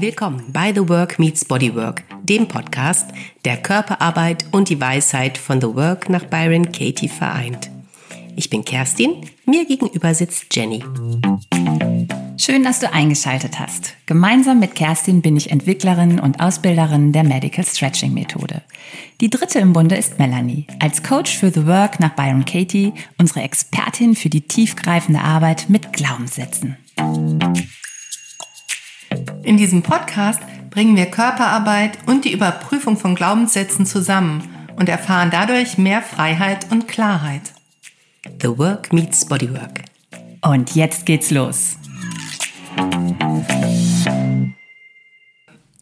Willkommen bei The Work Meets Bodywork, dem Podcast, der Körperarbeit und die Weisheit von The Work nach Byron Katie vereint. Ich bin Kerstin, mir gegenüber sitzt Jenny. Schön, dass du eingeschaltet hast. Gemeinsam mit Kerstin bin ich Entwicklerin und Ausbilderin der Medical Stretching Methode. Die dritte im Bunde ist Melanie, als Coach für The Work nach Byron Katie, unsere Expertin für die tiefgreifende Arbeit mit Glaubenssätzen. In diesem Podcast bringen wir Körperarbeit und die Überprüfung von Glaubenssätzen zusammen und erfahren dadurch mehr Freiheit und Klarheit. The Work meets Bodywork. Und jetzt geht's los.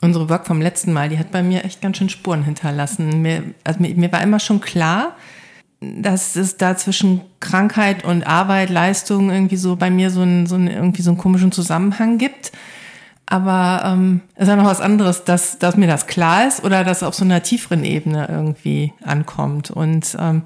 Unsere Work vom letzten Mal, die hat bei mir echt ganz schön Spuren hinterlassen. Mir, also mir, mir war immer schon klar, dass es da zwischen Krankheit und Arbeit, Leistung irgendwie so bei mir so einen, so einen, irgendwie so einen komischen Zusammenhang gibt. Aber ähm, es ist ja noch was anderes, dass, dass mir das klar ist oder dass auf so einer tieferen Ebene irgendwie ankommt. Und ähm,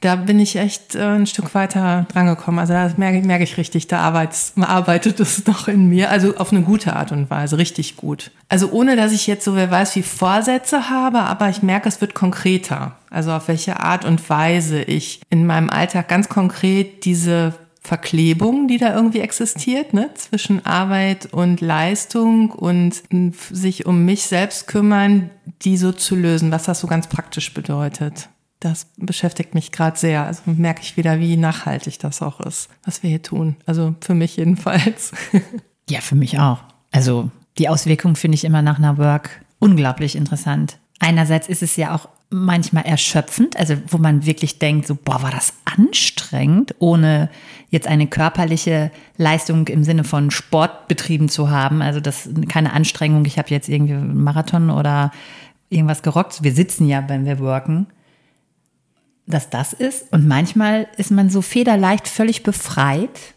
da bin ich echt äh, ein Stück weiter drangekommen. Also da merke, merke ich richtig, da arbeitet, arbeitet es noch in mir. Also auf eine gute Art und Weise, richtig gut. Also ohne, dass ich jetzt so, wer weiß, wie Vorsätze habe, aber ich merke, es wird konkreter. Also auf welche Art und Weise ich in meinem Alltag ganz konkret diese Verklebung, die da irgendwie existiert, ne, zwischen Arbeit und Leistung und sich um mich selbst kümmern, die so zu lösen, was das so ganz praktisch bedeutet. Das beschäftigt mich gerade sehr. Also merke ich wieder, wie nachhaltig das auch ist, was wir hier tun. Also für mich jedenfalls. Ja, für mich auch. Also die Auswirkungen finde ich immer nach einer Work unglaublich interessant. Einerseits ist es ja auch manchmal erschöpfend, also wo man wirklich denkt, so, boah, war das anstrengend, ohne jetzt eine körperliche Leistung im Sinne von Sport betrieben zu haben. Also das keine Anstrengung, ich habe jetzt irgendwie einen Marathon oder irgendwas gerockt. Wir sitzen ja, wenn wir worken, dass das ist. Und manchmal ist man so federleicht völlig befreit,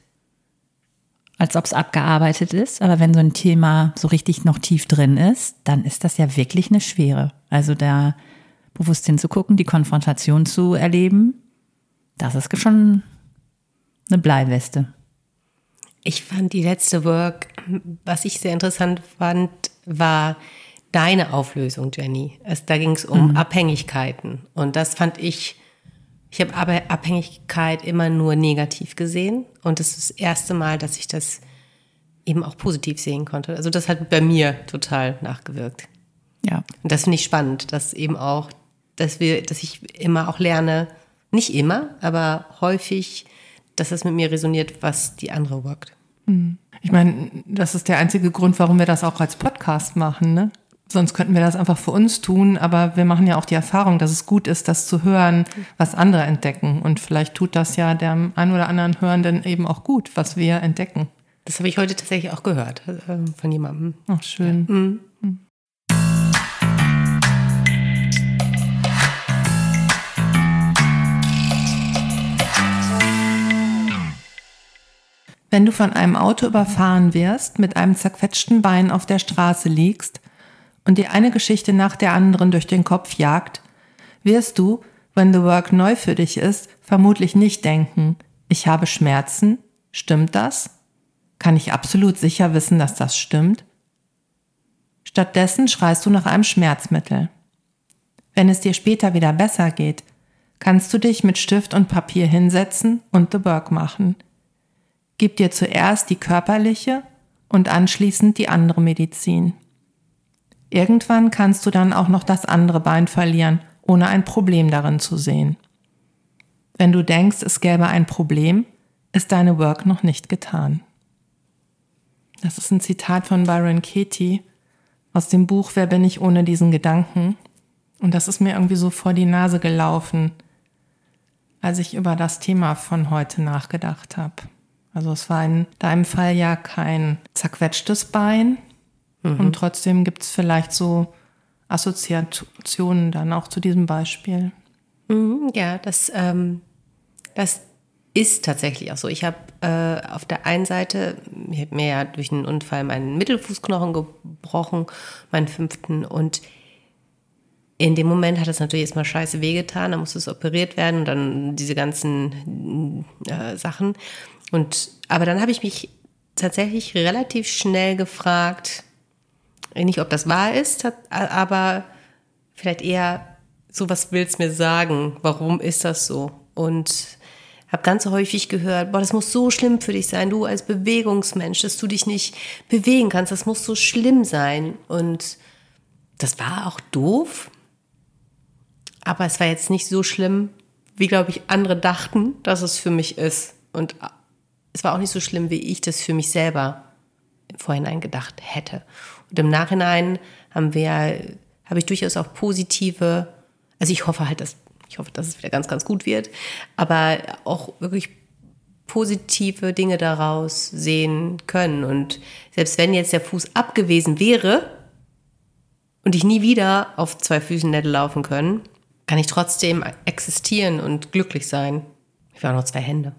als ob es abgearbeitet ist. Aber wenn so ein Thema so richtig noch tief drin ist, dann ist das ja wirklich eine Schwere. Also da bewusst hinzugucken, die Konfrontation zu erleben, das ist schon eine Bleiweste. Ich fand die letzte Work, was ich sehr interessant fand, war deine Auflösung, Jenny. Es, da ging es um mhm. Abhängigkeiten. Und das fand ich, ich habe aber Abhängigkeit immer nur negativ gesehen. Und das ist das erste Mal, dass ich das eben auch positiv sehen konnte. Also das hat bei mir total nachgewirkt. Ja. Und das finde ich spannend, dass eben auch dass wir, dass ich immer auch lerne, nicht immer, aber häufig, dass es mit mir resoniert, was die andere workt. Hm. Ich meine, das ist der einzige Grund, warum wir das auch als Podcast machen, ne? Sonst könnten wir das einfach für uns tun, aber wir machen ja auch die Erfahrung, dass es gut ist, das zu hören, was andere entdecken. Und vielleicht tut das ja dem einen oder anderen Hörenden eben auch gut, was wir entdecken. Das habe ich heute tatsächlich auch gehört äh, von jemandem. Ach, schön. Ja. Mhm. Wenn du von einem Auto überfahren wirst, mit einem zerquetschten Bein auf der Straße liegst und dir eine Geschichte nach der anderen durch den Kopf jagt, wirst du, wenn The Work neu für dich ist, vermutlich nicht denken, ich habe Schmerzen, stimmt das? Kann ich absolut sicher wissen, dass das stimmt? Stattdessen schreist du nach einem Schmerzmittel. Wenn es dir später wieder besser geht, kannst du dich mit Stift und Papier hinsetzen und The Work machen – Gib dir zuerst die körperliche und anschließend die andere Medizin. Irgendwann kannst du dann auch noch das andere Bein verlieren, ohne ein Problem darin zu sehen. Wenn du denkst, es gäbe ein Problem, ist deine Work noch nicht getan. Das ist ein Zitat von Byron Katie aus dem Buch Wer bin ich ohne diesen Gedanken? Und das ist mir irgendwie so vor die Nase gelaufen, als ich über das Thema von heute nachgedacht habe. Also es war in deinem Fall ja kein zerquetschtes Bein. Mhm. Und trotzdem gibt es vielleicht so Assoziationen dann auch zu diesem Beispiel. Mhm, ja, das, ähm, das ist tatsächlich auch so. Ich habe äh, auf der einen Seite, ich habe mir ja durch einen Unfall meinen Mittelfußknochen gebrochen, meinen fünften. Und in dem Moment hat es natürlich erstmal scheiße wehgetan, da musste es operiert werden und dann diese ganzen äh, Sachen. Und, aber dann habe ich mich tatsächlich relativ schnell gefragt, Nicht, ob das wahr ist, aber vielleicht eher so, was willst mir sagen? Warum ist das so? Und habe ganz häufig gehört, boah, das muss so schlimm für dich sein, du als Bewegungsmensch, dass du dich nicht bewegen kannst, das muss so schlimm sein. Und das war auch doof, aber es war jetzt nicht so schlimm, wie, glaube ich, andere dachten, dass es für mich ist. Und es war auch nicht so schlimm, wie ich das für mich selber im Vorhinein gedacht hätte. Und im Nachhinein haben wir, habe ich durchaus auch positive, also ich hoffe halt, dass ich hoffe, dass es wieder ganz, ganz gut wird. Aber auch wirklich positive Dinge daraus sehen können. Und selbst wenn jetzt der Fuß abgewesen wäre und ich nie wieder auf zwei Füßen hätte laufen können, kann ich trotzdem existieren und glücklich sein. Ich habe auch noch zwei Hände.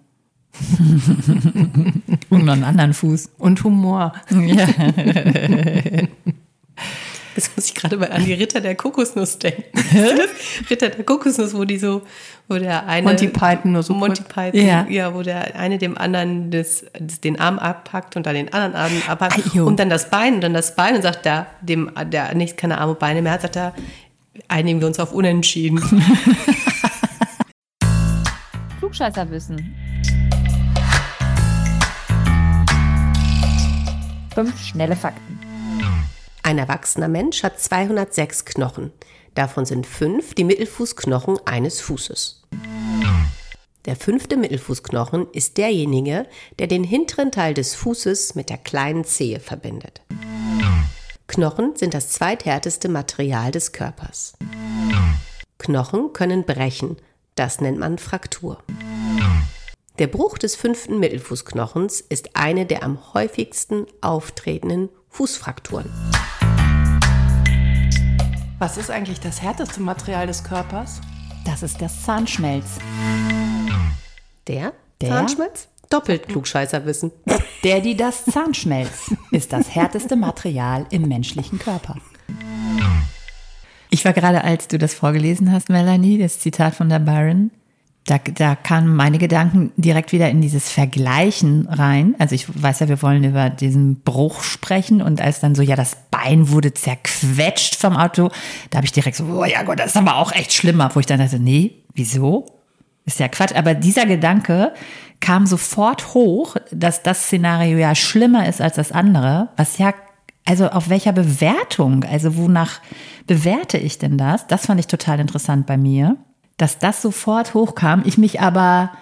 und noch einen anderen Fuß. Und Humor. Ja. Jetzt muss ich gerade an die Ritter der Kokosnuss denken. Ritter der Kokosnuss, wo die so, wo der eine. Monty Python nur so. Monty Python, ja. ja, wo der eine dem anderen das, das, den Arm abpackt und dann den anderen Arm abpackt Ajo. und dann das Bein und dann das Bein und sagt der, dem, der nicht keine Arme und Beine mehr hat, sagt er, einigen wir uns auf Unentschieden. Klugscheißerwissen. Fünf schnelle Fakten. Ein erwachsener Mensch hat 206 Knochen. Davon sind fünf die Mittelfußknochen eines Fußes. Der fünfte Mittelfußknochen ist derjenige, der den hinteren Teil des Fußes mit der kleinen Zehe verbindet. Knochen sind das zweithärteste Material des Körpers. Knochen können brechen, das nennt man Fraktur. Der Bruch des fünften Mittelfußknochens ist eine der am häufigsten auftretenden Fußfrakturen. Was ist eigentlich das härteste Material des Körpers? Das ist das Zahnschmelz. Der? der? Zahnschmelz? Doppelt Klugscheißerwissen. Der, die das Zahnschmelz ist das härteste Material im menschlichen Körper. Ich war gerade, als du das vorgelesen hast, Melanie, das Zitat von der Byron, da, da kamen meine Gedanken direkt wieder in dieses Vergleichen rein. Also ich weiß ja, wir wollen über diesen Bruch sprechen und als dann so, ja, das Bein wurde zerquetscht vom Auto, da habe ich direkt so, oh ja Gott, das ist aber auch echt schlimmer, wo ich dann dachte, nee, wieso? Ist ja Quatsch. Aber dieser Gedanke kam sofort hoch, dass das Szenario ja schlimmer ist als das andere, was ja, also auf welcher Bewertung, also wonach bewerte ich denn das? Das fand ich total interessant bei mir dass das sofort hochkam, ich mich aber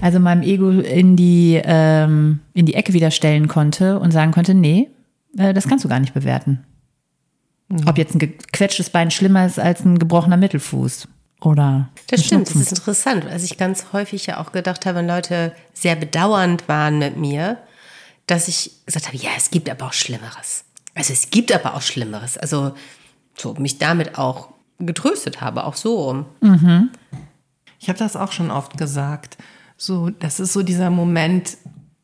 also meinem Ego in die, ähm, in die Ecke wieder stellen konnte und sagen konnte, nee, äh, das kannst du gar nicht bewerten. Mhm. Ob jetzt ein gequetschtes Bein schlimmer ist als ein gebrochener Mittelfuß. Oder das stimmt, das ist interessant, als ich ganz häufig ja auch gedacht habe, wenn Leute sehr bedauernd waren mit mir, dass ich gesagt habe, ja, es gibt aber auch Schlimmeres. Also es gibt aber auch Schlimmeres. Also so mich damit auch getröstet habe, auch so. Mhm. Ich habe das auch schon oft gesagt. So, das ist so dieser Moment,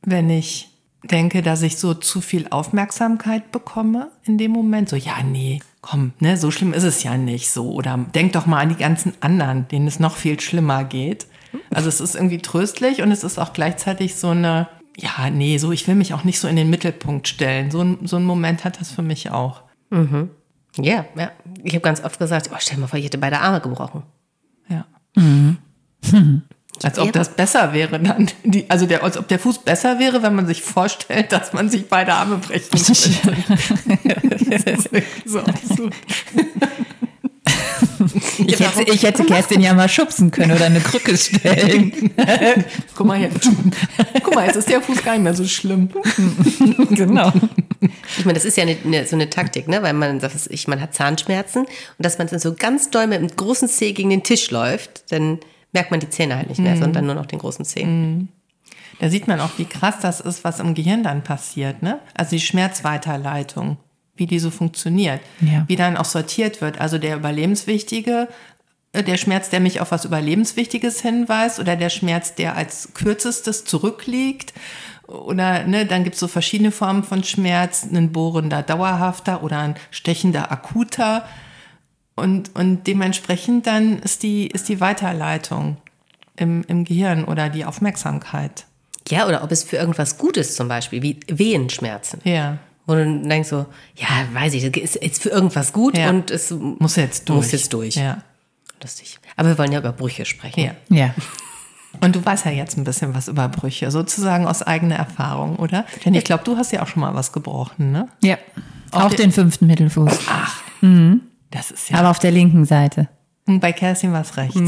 wenn ich denke, dass ich so zu viel Aufmerksamkeit bekomme in dem Moment. So, ja, nee, komm, ne, so schlimm ist es ja nicht so. Oder denk doch mal an die ganzen anderen, denen es noch viel schlimmer geht. Also es ist irgendwie tröstlich und es ist auch gleichzeitig so eine, ja, nee, so, ich will mich auch nicht so in den Mittelpunkt stellen. So, ein, so ein Moment hat das für mich auch. Mhm. Ja, ja. Ich habe ganz oft gesagt, oh, stell mal vor, ich hätte beide Arme gebrochen. Ja. Mhm. Mhm. Als ob das besser wäre dann. Die, also der, als ob der Fuß besser wäre, wenn man sich vorstellt, dass man sich beide Arme brechen könnte. das ist so absurd. Ich hätte, ich hätte Kerstin ja mal schubsen können oder eine Krücke stellen. Guck mal hier. Guck mal, jetzt ist der Fuß gar nicht mehr so schlimm. genau. Ich meine, das ist ja eine, eine, so eine Taktik, ne? weil man sagt, ich, man hat Zahnschmerzen und dass man dann so ganz doll mit einem großen Zeh gegen den Tisch läuft, dann merkt man die Zähne halt nicht mehr, mhm. sondern nur noch den großen Zeh. Mhm. Da sieht man auch, wie krass das ist, was im Gehirn dann passiert. Ne? Also die Schmerzweiterleitung wie die so funktioniert, ja. wie dann auch sortiert wird. Also der überlebenswichtige, äh, der Schmerz, der mich auf was Überlebenswichtiges hinweist oder der Schmerz, der als kürzestes zurückliegt. Oder ne, dann gibt es so verschiedene Formen von Schmerz, ein bohrender dauerhafter oder ein stechender akuter. Und, und dementsprechend dann ist die, ist die Weiterleitung im, im Gehirn oder die Aufmerksamkeit. Ja, oder ob es für irgendwas gut ist, zum Beispiel, wie Wehenschmerzen. Ja Wo du dann denkst so, ja, weiß ich, das ist jetzt für irgendwas gut Ja. und es Muss jetzt durch. Muss jetzt durch. Ja. lustig. Aber wir wollen ja über Brüche sprechen. ja. Ja. Und du weißt ja jetzt ein bisschen was über Brüche, sozusagen aus eigener Erfahrung, oder? Denn ich glaube, du hast ja auch schon mal was gebrochen, ne? Ja. Auf Auch den- den fünften Mittelfuß. Das ist ja. Aber auf der linken Seite. Und bei Kerstin war es rechts.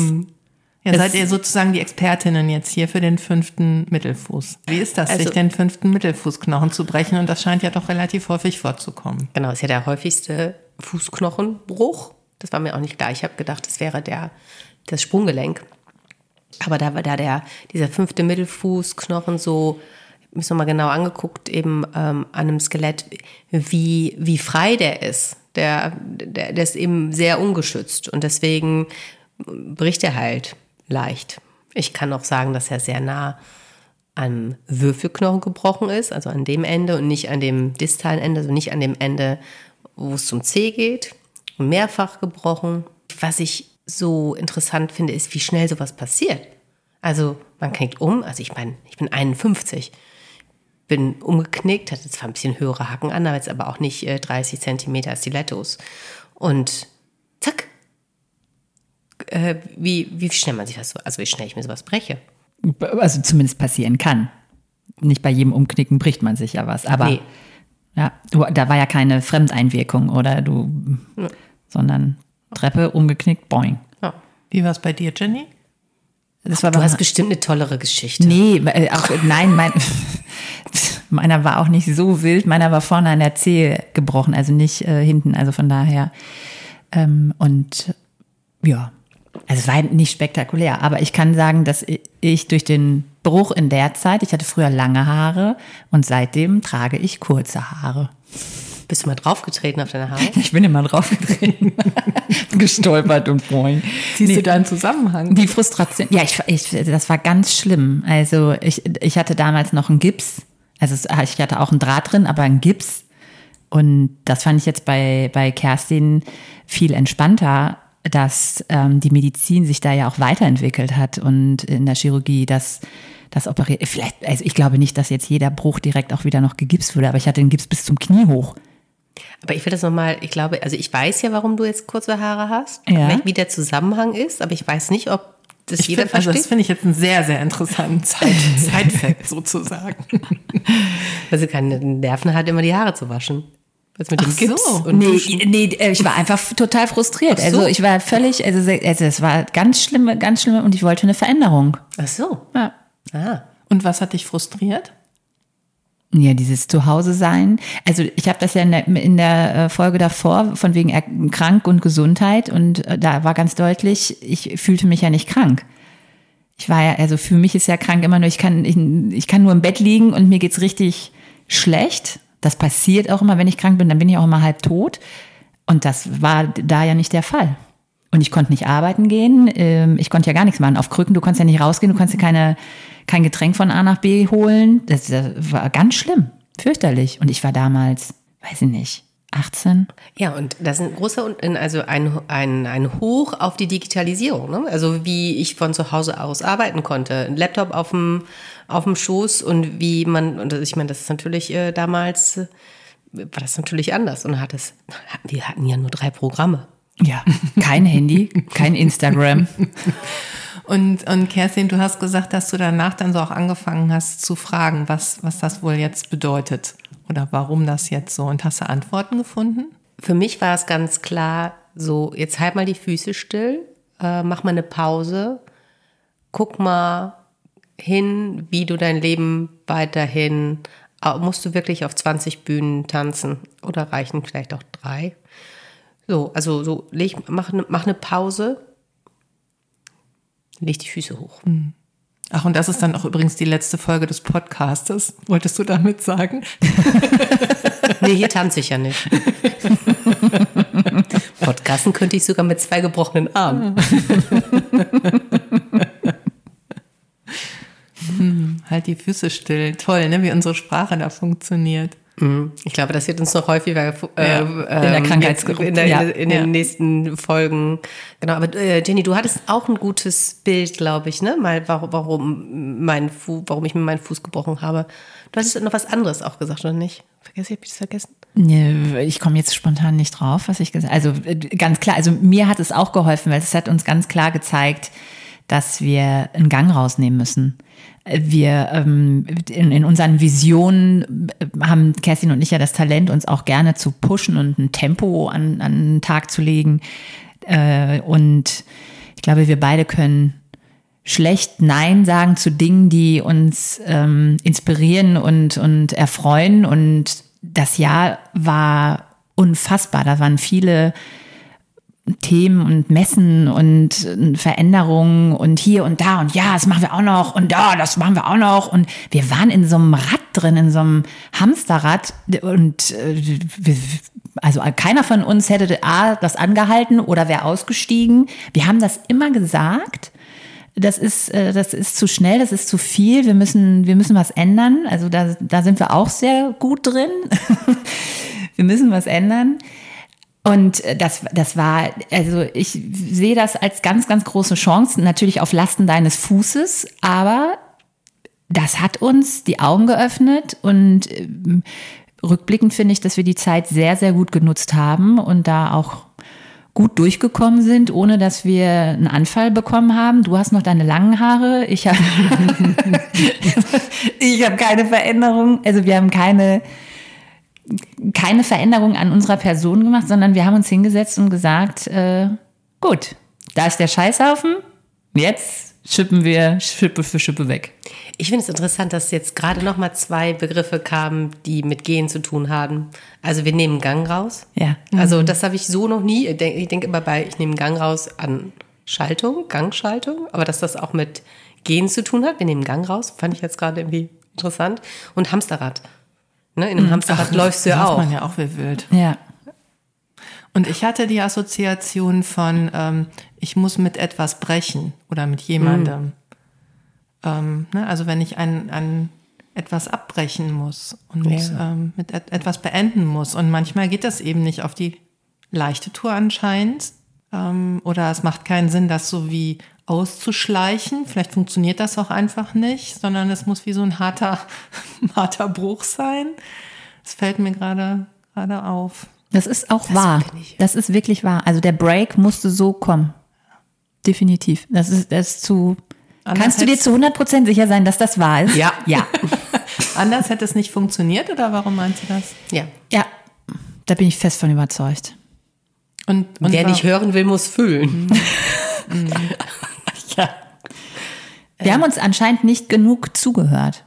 Ja, seid ihr sozusagen die Expertinnen jetzt hier für den fünften Mittelfuß. Wie ist das, Also- sich den fünften Mittelfußknochen zu brechen? Und das scheint ja doch relativ häufig vorzukommen. Genau, ist ja der häufigste Fußknochenbruch. Das war mir auch nicht klar. Ich habe gedacht, das wäre der, das Sprunggelenk. Aber da war da der, dieser fünfte Mittelfußknochen so, ich habe mich nochmal genau angeguckt, eben ähm, an einem Skelett, wie, wie frei der ist. Der, der, der ist eben sehr ungeschützt und deswegen bricht er halt leicht. Ich kann auch sagen, dass er sehr nah am Würfelknochen gebrochen ist, also an dem Ende und nicht an dem distalen Ende, also nicht an dem Ende, wo es zum C geht. Mehrfach gebrochen. Was ich so interessant finde, ist, wie schnell sowas passiert. Also man knickt um, also ich meine, ich bin 51, bin umgeknickt, hatte zwar ein bisschen höhere Hacken an, aber jetzt aber auch nicht äh, 30 Zentimeter Stilettos. Und zack, äh, wie, wie schnell man sich das, so- also wie schnell ich mir sowas breche. Also zumindest passieren kann. Nicht bei jedem Umknicken bricht man sich ja was. Aber Nee. ja, du, da war ja keine Fremdeinwirkung oder du, sondern Treppe umgeknickt, boing. Ja. Wie war es bei dir, Jenny? Das war Du aber hast bestimmt eine tollere Geschichte. Nee, äh, auch, nein, mein, meiner war auch nicht so wild. Meiner war vorne an der Zehe gebrochen, also nicht äh, hinten. Also von daher. Ähm, und ja, also es war nicht spektakulär. Aber ich kann sagen, dass ich durch den Bruch in der Zeit, ich hatte früher lange Haare und seitdem trage ich kurze Haare. Bist du mal draufgetreten auf deine Haare? Ich bin immer draufgetreten, gestolpert und boing. Siehst du da einen Zusammenhang? Die Frustration, ja, ich, ich, das war ganz schlimm. Also ich, ich hatte damals noch einen Gips. Also es, ich hatte auch einen Draht drin, aber einen Gips. Und das fand ich jetzt bei, bei Kerstin viel entspannter, dass ähm, die Medizin sich da ja auch weiterentwickelt hat und in der Chirurgie das, das operiert. Vielleicht, also ich glaube nicht, dass jetzt jeder Bruch direkt auch wieder noch gegipst wurde, aber ich hatte den Gips bis zum Knie hoch. Aber ich will das nochmal, ich glaube, also ich weiß ja, warum du jetzt kurze Haare hast, Ja. wie der Zusammenhang ist, aber ich weiß nicht, ob das Ich jeder find, also versteht. das finde ich jetzt einen sehr, sehr interessanten Zeit- Side-Fact sozusagen. weil sie keine Nerven hat, immer die Haare zu waschen. Was mit dem Ach Gips so. und Nee, Duschen. nee, äh, ich war einfach total frustriert. Ach so. Also ich war völlig, also, also es war ganz schlimm, ganz schlimm und ich wollte eine Veränderung. Ach so. Ja. Ah. Und was hat dich frustriert? Ja, dieses Zuhause sein. Also ich habe das ja in der, in der äh, Folge davor von wegen er- krank und Gesundheit und äh, da war ganz deutlich, ich fühlte mich ja nicht krank. Ich war ja, also für mich ist ja krank immer nur, ich kann, ich, ich kann nur im Bett liegen und mir geht's richtig schlecht. Das passiert auch immer, wenn ich krank bin, dann bin ich auch immer halb tot. Und das war da ja nicht der Fall. Und ich konnte nicht arbeiten gehen. ähm, Ich konnte ja gar nichts machen. Auf Krücken, du konntest ja nicht rausgehen, du konntest ja keine, kein Getränk von A nach B holen. Das, das war ganz schlimm, fürchterlich. Und ich war damals, weiß ich nicht, 18. Ja, und das ist ein großer, also ein, ein, ein Hoch auf die Digitalisierung. Ne? Also wie ich von zu Hause aus arbeiten konnte. Ein Laptop auf dem, auf dem Schoß und wie man, und ich meine, das ist natürlich äh, damals, äh, war das natürlich anders. Und hat es, wir hatten ja nur drei Programme. Ja, kein Handy, kein Instagram. Und, und Kerstin, du hast gesagt, dass du danach dann so auch angefangen hast zu fragen, was, was das wohl jetzt bedeutet oder warum das jetzt so. Und hast du Antworten gefunden? Für mich war es ganz klar, so, jetzt halt mal die Füße still, äh, mach mal eine Pause, guck mal hin, wie du dein Leben weiterhin, musst du wirklich auf 20 Bühnen tanzen oder reichen vielleicht auch drei? So, also so, leg, mach, ne, mach eine Pause, leg die Füße hoch. Ach, und das ist dann auch übrigens die letzte Folge des Podcastes. Wolltest du damit sagen? Nee, hier tanze ich ja nicht. Podcasten könnte ich sogar mit zwei gebrochenen Armen. Halt die Füße still. Toll, ne, wie unsere Sprache da funktioniert. Ich glaube, das wird uns noch häufiger äh, Ja, in der ähm, Krankheitsgruppe, in, der, ja. in den nächsten Folgen. Genau, aber äh, Jenny, du hattest auch ein gutes Bild, glaube ich, ne? Mal warum, warum mein Fu warum ich mir meinen Fuß gebrochen habe. Du hattest noch was anderes auch gesagt, oder nicht? Vergesst, hab ich das vergessen? Nee, Ich komme jetzt spontan nicht drauf, was ich gesagt Also äh, ganz klar, also mir hat es auch geholfen, weil es hat uns ganz klar gezeigt, dass wir einen Gang rausnehmen müssen. Wir ähm, in, in unseren Visionen äh, haben Kerstin und ich ja das Talent, uns auch gerne zu pushen und ein Tempo an, an den Tag zu legen. Äh, und ich glaube, wir beide können schlecht Nein sagen zu Dingen, die uns ähm, inspirieren und, und erfreuen. Und das Jahr war unfassbar. Da waren viele Themen und Messen und äh, Veränderungen und hier und da und ja, das machen wir auch noch und ja, das machen wir auch noch. Und wir waren in so einem Rad drin, in so einem Hamsterrad und äh, also keiner von uns hätte A, das angehalten oder wäre ausgestiegen. Wir haben das immer gesagt das ist, äh, das ist zu schnell, das ist zu viel, wir müssen, wir müssen was ändern. Also da, da sind wir auch sehr gut drin. wir müssen was ändern. Und äh, das, das war, also ich sehe das als ganz, ganz große Chance, natürlich auf Lasten deines Fußes, aber das hat uns die Augen geöffnet und ähm, rückblickend finde ich, dass wir die Zeit sehr, sehr gut genutzt haben und da auch gut durchgekommen sind, ohne dass wir einen Anfall bekommen haben. Du hast noch deine langen Haare, ich habe ich habe keine Veränderung, also wir haben keine keine Veränderung an unserer Person gemacht, sondern wir haben uns hingesetzt und gesagt, äh, gut, da ist der Scheißhaufen, jetzt schippen wir Schippe für Schippe weg. Ich finde es interessant, dass jetzt gerade noch mal zwei Begriffe kamen, die mit Gehen zu tun haben. Also wir nehmen Gang raus. Ja. Also das habe ich so noch nie. Ich denke denk immer bei, ich nehme Gang raus an Schaltung, Gangschaltung, aber dass das auch mit Gehen zu tun hat. Wir nehmen Gang raus, fand ich jetzt gerade irgendwie interessant. Und Hamsterrad. Ne, in einem Hamsterrad läufst du ja auch. man ja auch wie wild. Ja. Und ich hatte die Assoziation von, ähm, ich muss mit etwas brechen oder mit jemandem. Ähm, ne? Also wenn ich ein, ein etwas abbrechen muss und Ja. ähm, mit et etwas beenden muss. Und manchmal geht das eben nicht auf die leichte Tour anscheinend. Ähm, oder es macht keinen Sinn, das so wie auszuschleichen. Vielleicht funktioniert das auch einfach nicht, sondern es muss wie so ein harter, harter Bruch sein. Das fällt mir gerade gerade auf. Das ist auch wahr. bin ich. Das ist wirklich wahr. Also der Break musste so kommen. Definitiv. Das ist, das ist zu. Anders Kannst du dir zu 100% sicher sein, dass das wahr ist? Ja. Ja. Anders hätte es nicht funktioniert oder warum meinst du das? Ja. ja. Da bin ich fest von überzeugt. Und, und Wer nicht hören will, muss fühlen. Ja. Wir haben uns anscheinend nicht genug zugehört.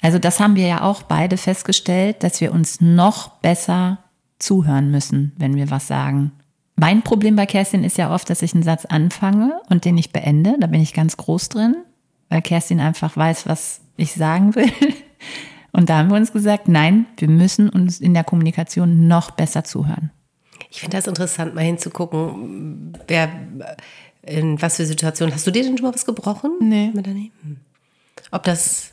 Also das haben wir ja auch beide festgestellt, dass wir uns noch besser zuhören müssen, wenn wir was sagen. Mein Problem bei Kerstin ist ja oft, dass ich einen Satz anfange und den nicht beende. Da bin ich ganz groß drin, weil Kerstin einfach weiß, was ich sagen will. Und da haben wir uns gesagt, nein, wir müssen uns in der Kommunikation noch besser zuhören. Ich finde das interessant, mal hinzugucken, wer in was für Situationen. Hast du dir denn schon mal was gebrochen? Nee. Melanie? Hm. Ob das,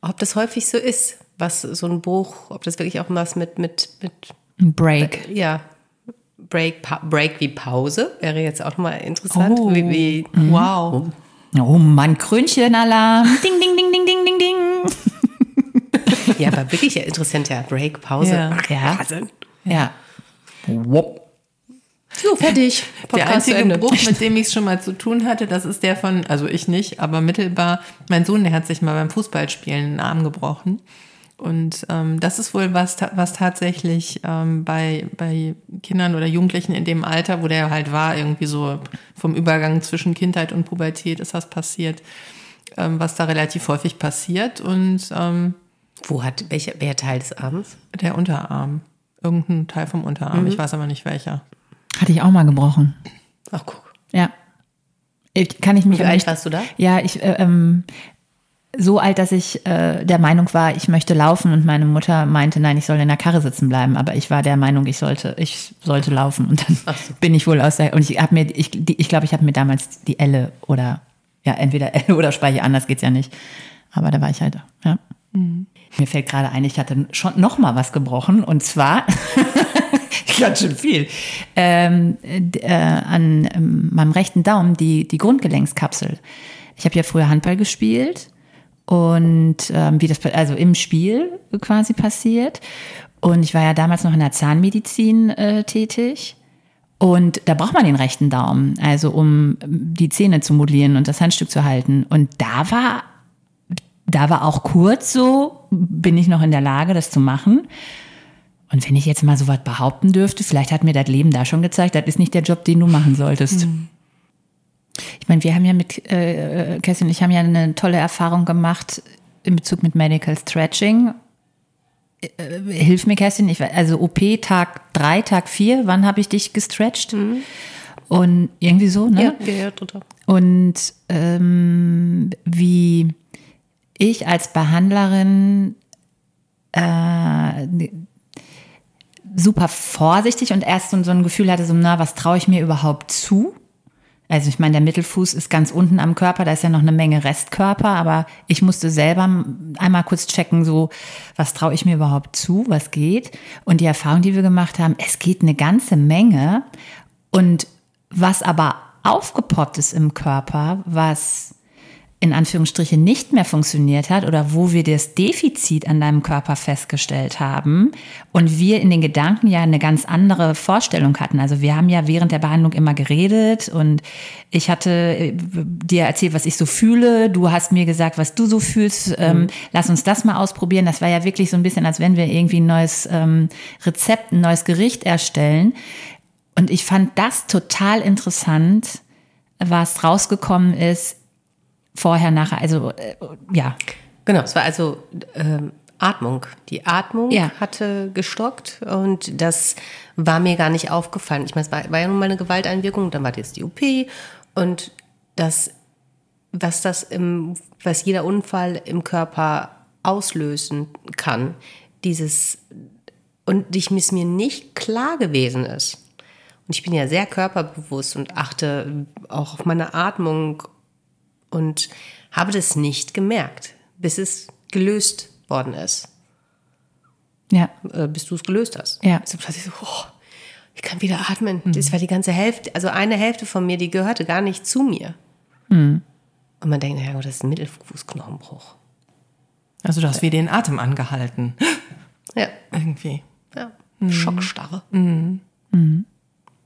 ob das häufig so ist, was so ein Bruch, ob das wirklich auch was mit, mit, mit Ein Break. ja, Break, pa Break wie Pause wäre jetzt auch mal interessant. Oh. Wie, wie, Wow. Oh Mann, Krönchenalarm. Ding, ding, ding, ding, ding, ding, ding. ja, aber wirklich interessant, ja. Break, Pause. Ja. Ach, Ja. Ja. So, fertig. Der Podcast zu einzige Ende. Bruch, mit dem ich schon mal zu tun hatte, das ist der von, also ich nicht, aber mittelbar, mein Sohn, der hat sich mal beim Fußballspielen einen Arm gebrochen. Und ähm, das ist wohl was, was tatsächlich ähm, bei, bei Kindern oder Jugendlichen in dem Alter, wo der halt war, irgendwie so vom Übergang zwischen Kindheit und Pubertät ist das passiert, ähm, was da relativ häufig passiert. Und ähm, Wo hat, welcher, wer Teil des Abends? der Unterarm, irgendein Teil vom Unterarm, ich weiß aber nicht welcher. Hatte ich auch mal gebrochen. Ach, guck. Ja. Ich, kann ich mich Wie alt nicht- warst du da? Ja, ich äh, ähm, so alt, dass ich äh, der Meinung war, ich möchte laufen und meine Mutter meinte, nein, ich soll in der Karre sitzen bleiben. Aber ich war der Meinung, ich sollte, ich sollte laufen und dann bin ich wohl aus der und ich habe mir, ich, die, ich glaube, ich habe mir damals die Elle oder ja entweder Elle oder Speiche, anders geht's ja nicht. Aber da war ich halt, ja. Mir fällt gerade ein, ich hatte schon noch mal was gebrochen und zwar ganz schön viel ähm, äh, an ähm, meinem rechten Daumen die die Grundgelenkskapsel. Ich habe ja früher Handball gespielt und ähm, wie das also im Spiel quasi passiert und ich war ja damals noch in der Zahnmedizin äh, tätig. Und da braucht man den rechten Daumen, also um die Zähne zu modellieren und das Handstück zu halten. Und da war, da war auch kurz so, bin ich noch in der Lage, das zu machen. Und wenn ich jetzt mal so was behaupten dürfte, vielleicht hat mir das Leben da schon gezeigt, das ist nicht der Job, den du machen solltest. Mhm. Ich meine, wir haben ja mit, äh, Kerstin und ich haben ja eine tolle Erfahrung gemacht in Bezug mit Medical Stretching äh, hilf mir, Kerstin, ich, also OP Tag 3, Tag 4, wann habe ich dich gestretcht? Mhm. Und irgendwie so, ne? Ja, ja, ja total. Und ähm, wie ich als Behandlerin äh, super vorsichtig und erst so, ein Gefühl hatte, so, na, was traue ich mir überhaupt zu? Also ich meine, der Mittelfuß ist ganz unten am Körper, da ist ja noch eine Menge Restkörper, aber ich musste selber einmal kurz checken, so, was traue ich mir überhaupt zu, was geht. Und die Erfahrung, die wir gemacht haben, es geht eine ganze Menge. Und was aber aufgepoppt ist im Körper, was in Anführungsstrichen nicht mehr funktioniert hat oder wo wir das Defizit an deinem Körper festgestellt haben und wir in den Gedanken ja eine ganz andere Vorstellung hatten. Also wir haben ja während der Behandlung immer geredet und ich hatte äh, dir erzählt, was ich so fühle. Du hast mir gesagt, was du so fühlst. Ähm, mhm. lass uns das mal ausprobieren. Das war ja wirklich so ein bisschen, als wenn wir irgendwie ein neues ähm, Rezept, ein neues Gericht erstellen. Und ich fand das total interessant, was rausgekommen ist vorher, nachher, also äh, ja. Genau, es war also ähm, Atmung. Die Atmung ja. hatte gestockt und das war mir gar nicht aufgefallen. Ich meine, es war, war ja nun mal eine Gewalteinwirkung, dann war jetzt die OP und das, was das im, was jeder Unfall im Körper auslösen kann, dieses und ich es mir nicht klar gewesen ist. Und ich bin ja sehr körperbewusst und achte auch auf meine Atmung und habe das nicht gemerkt, bis es gelöst worden ist. Ja. Äh, bis du es gelöst hast. Ja. So plötzlich so, oh, ich kann wieder atmen. Mhm. Das war die ganze Hälfte, also eine Hälfte von mir, die gehörte gar nicht zu mir. Mhm. Und man denkt, naja, das ist ein Mittelfußknochenbruch. Also du hast wie den Atem angehalten. Ja. Irgendwie. Ja. Mhm. Schockstarre. Mhm. Mhm.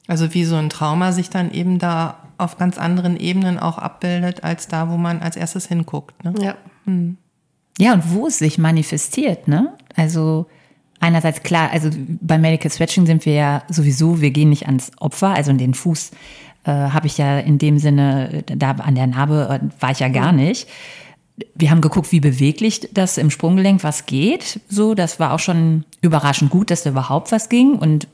Also wie so ein Trauma sich dann eben da auf ganz anderen Ebenen auch abbildet, als da, wo man als erstes hinguckt. Ne? Ja. Hm. Ja, und wo es sich manifestiert, ne? Also einerseits klar, also bei Medical Stretching sind wir ja sowieso, wir gehen nicht ans Opfer, also in den Fuß äh, habe ich ja in dem Sinne, da an der Narbe äh, war ich ja gar nicht. Wir haben geguckt, wie beweglich das im Sprunggelenk was geht. So, das war auch schon überraschend gut, dass da überhaupt was ging. Und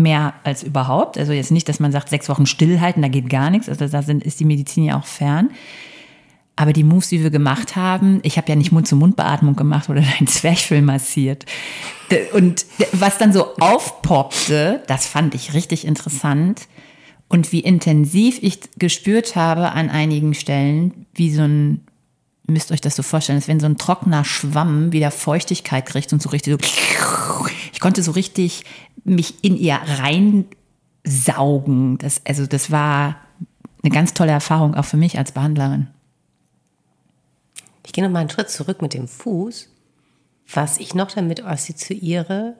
mehr als überhaupt. Also jetzt nicht, dass man sagt, sechs Wochen stillhalten, da geht gar nichts. Also da sind, ist die Medizin ja auch fern. Aber die Moves, die wir gemacht haben, ich habe ja nicht Mund-zu-Mund-Beatmung gemacht oder ein Zwerchfell massiert. Und was dann so aufpoppte, das fand ich richtig interessant. Und wie intensiv ich gespürt habe an einigen Stellen, wie so ein, müsst euch das so vorstellen, als wenn so ein trockener Schwamm wieder Feuchtigkeit kriegt und so richtig so, ich konnte so richtig mich in ihr reinsaugen. Das, also das war eine ganz tolle Erfahrung, auch für mich als Behandlerin. Ich gehe noch mal einen Schritt zurück mit dem Fuß. Was ich noch damit assoziiere,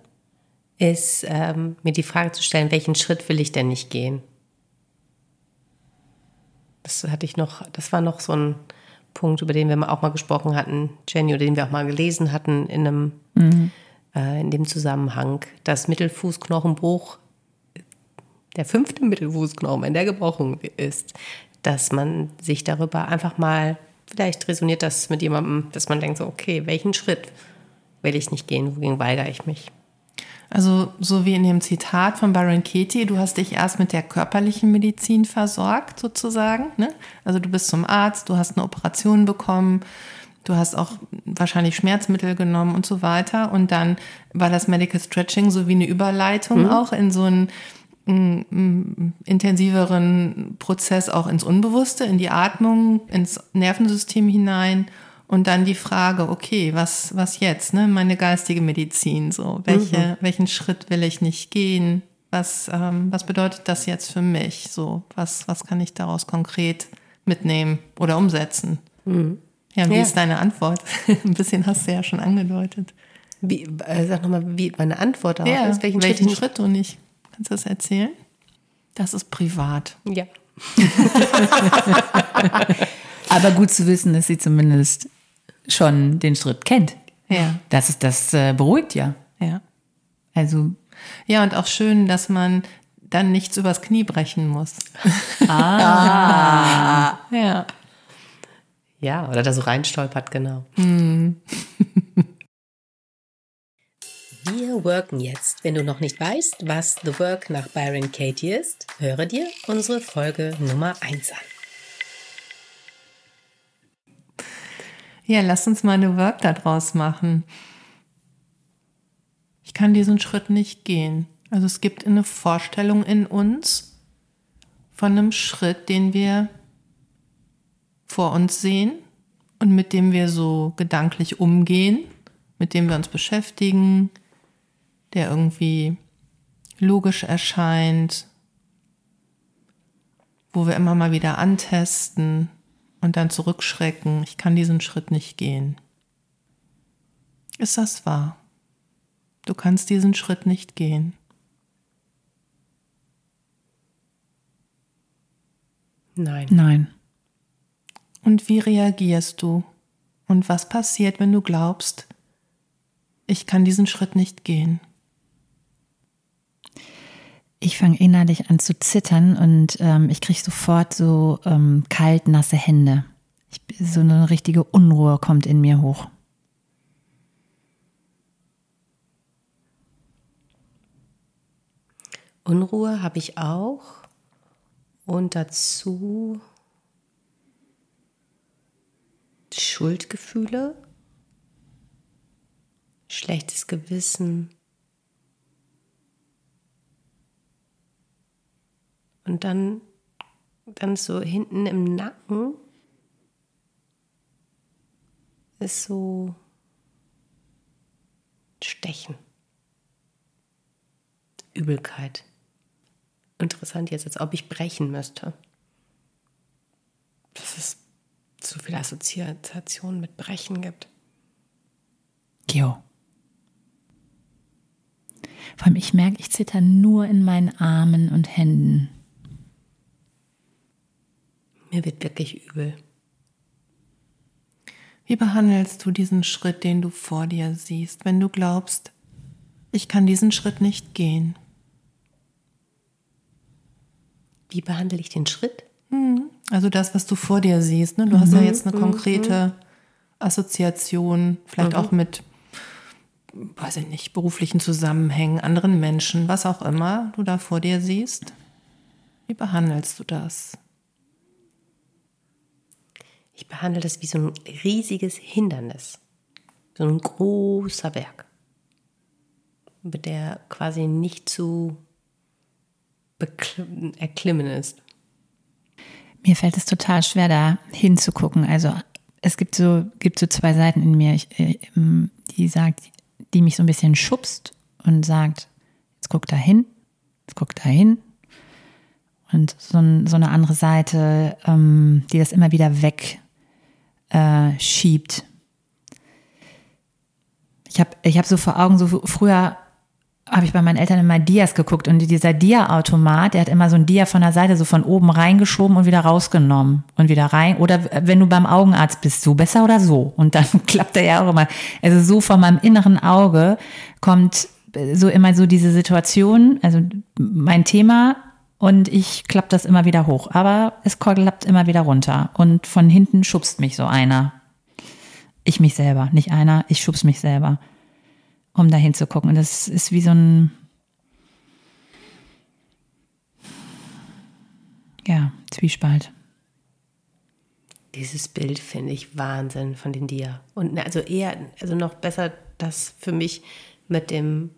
ist ähm, mir die Frage zu stellen, welchen Schritt will ich denn nicht gehen? Das hatte ich noch, das war noch so ein Punkt, über den wir auch mal gesprochen hatten, Jenny, oder den wir auch mal gelesen hatten in einem mhm äh, in dem Zusammenhang, dass Mittelfußknochenbruch der fünfte Mittelfußknochen, wenn der gebrochen ist, dass man sich darüber einfach mal, vielleicht resoniert das mit jemandem, dass man denkt so, okay, welchen Schritt will ich nicht gehen, wogegen weigere ich mich? Also so wie in dem Zitat von Baron Katie, du hast dich erst mit der körperlichen Medizin versorgt sozusagen. Ne? Also du bist zum Arzt, du hast eine Operation bekommen, Du hast auch wahrscheinlich Schmerzmittel genommen und so weiter. Und dann war das Medical Stretching so wie eine Überleitung mhm. auch in so einen mm, mm, intensiveren Prozess auch ins Unbewusste, in die Atmung, ins Nervensystem hinein Und dann die Frage, okay, was, was jetzt, ne? Meine geistige Medizin, so. Welche, welchen Schritt will ich nicht gehen? Was, ähm, was bedeutet das jetzt für mich? So, was, was kann ich daraus konkret mitnehmen oder umsetzen? Ja, wie Ja. ist deine Antwort? Ein bisschen hast du ja schon angedeutet. Wie, äh, sag nochmal, wie meine Antwort darauf Ja, ist. welchen, Welchen, Schritt, Schritt du nicht. Kannst du das erzählen? Das ist privat. Ja. Aber gut zu wissen, dass sie zumindest schon den Schritt kennt. Ja, Das ist das äh, beruhigt ja. ja. Also Ja, und auch schön, dass man dann nichts übers Knie brechen muss. Ah. Ja. Ja, oder da so reinstolpert, genau. Wir worken jetzt. Wenn du noch nicht weißt, was The Work nach Byron Katie ist, höre dir unsere Folge Nummer 1 an. Ja, lass uns mal eine Work daraus machen. Ich kann diesen Schritt nicht gehen. Also es gibt eine Vorstellung in uns von einem Schritt, den wir vor uns sehen und mit dem wir so gedanklich umgehen, mit dem wir uns beschäftigen, der irgendwie logisch erscheint, wo wir immer mal wieder antesten und dann zurückschrecken, ich kann diesen Schritt nicht gehen. Ist das wahr? Du kannst diesen Schritt nicht gehen. Nein. nein. Und wie reagierst du? Und was passiert, wenn du glaubst, ich kann diesen Schritt nicht gehen? Ich fange innerlich an zu zittern und ähm, ich kriege sofort so ähm, kalt, nasse Hände. Ich, so eine richtige Unruhe kommt in mir hoch. Unruhe habe ich auch. Und dazu Schuldgefühle, schlechtes Gewissen. Und dann, dann so hinten im Nacken ist so Stechen. Übelkeit. Interessant jetzt, als ob ich brechen müsste. Dass es so viele Assoziationen mit Brechen gibt. Jo. Vor allem, ich merke, ich zitter nur in meinen Armen und Händen. Mir wird wirklich übel. Wie behandelst du diesen Schritt, den du vor dir siehst, wenn du glaubst, ich kann diesen Schritt nicht gehen? Wie behandle ich den Schritt? Also das, was du vor dir siehst. Ne? Du hast ja jetzt eine konkrete Assoziation, vielleicht auch mit, weiß ich nicht, beruflichen Zusammenhängen, anderen Menschen, was auch immer du da vor dir siehst. Wie behandelst du das? Ich behandle das wie so ein riesiges Hindernis. So ein großer Berg. Der quasi nicht zu erklimmen ist. Mir fällt es total schwer, da hinzugucken. Also es gibt so, gibt so zwei Seiten in mir, ich, äh, die sagt, die mich so ein bisschen schubst und sagt, jetzt guck da hin, jetzt guck da hin. Und so, so eine andere Seite, ähm, die das immer wieder weg äh, schiebt. Ich habe ich hab so vor Augen, so früher habe ich bei meinen Eltern immer Dias geguckt und dieser Dia-Automat, der hat immer so ein Dia von der Seite so von oben reingeschoben und wieder rausgenommen und wieder rein. Oder wenn du beim Augenarzt bist, so besser oder so. Und dann klappt er ja auch immer. Also so von meinem inneren Auge kommt so immer so diese Situation, also mein Thema und ich klappe das immer wieder hoch. Aber es klappt immer wieder runter und von hinten schubst mich so einer. Ich mich selber, nicht einer, ich schubs mich selber um da hinzugucken. Und das ist wie so ein, ja, Zwiespalt. Dieses Bild finde ich Wahnsinn von den Dia. Und also eher, also noch besser das für mich mit dem,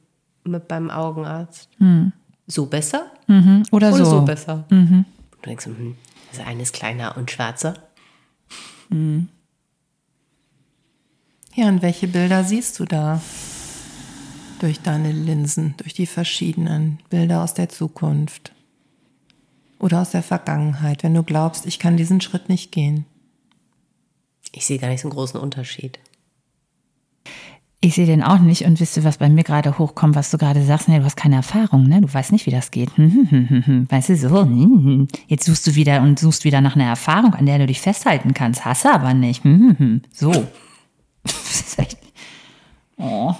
mit beim Augenarzt. So besser Mhm. Oder, so. so, besser? Und du denkst, hm, das eine ist kleiner und schwarzer. Ja, und welche Bilder siehst du da? Durch deine Linsen, durch die verschiedenen Bilder aus der Zukunft oder aus der Vergangenheit, wenn du glaubst, ich kann diesen Schritt nicht gehen. Ich sehe gar nicht so einen großen Unterschied. Ich sehe den auch nicht und wisst ihr, was bei mir gerade hochkommt, was du gerade sagst? Nee, du hast keine Erfahrung, ne? Du weißt nicht, wie das geht. Weißt du, so. Jetzt suchst du wieder und suchst wieder nach einer Erfahrung, an der du dich festhalten kannst. Hast du aber nicht. So. Oh.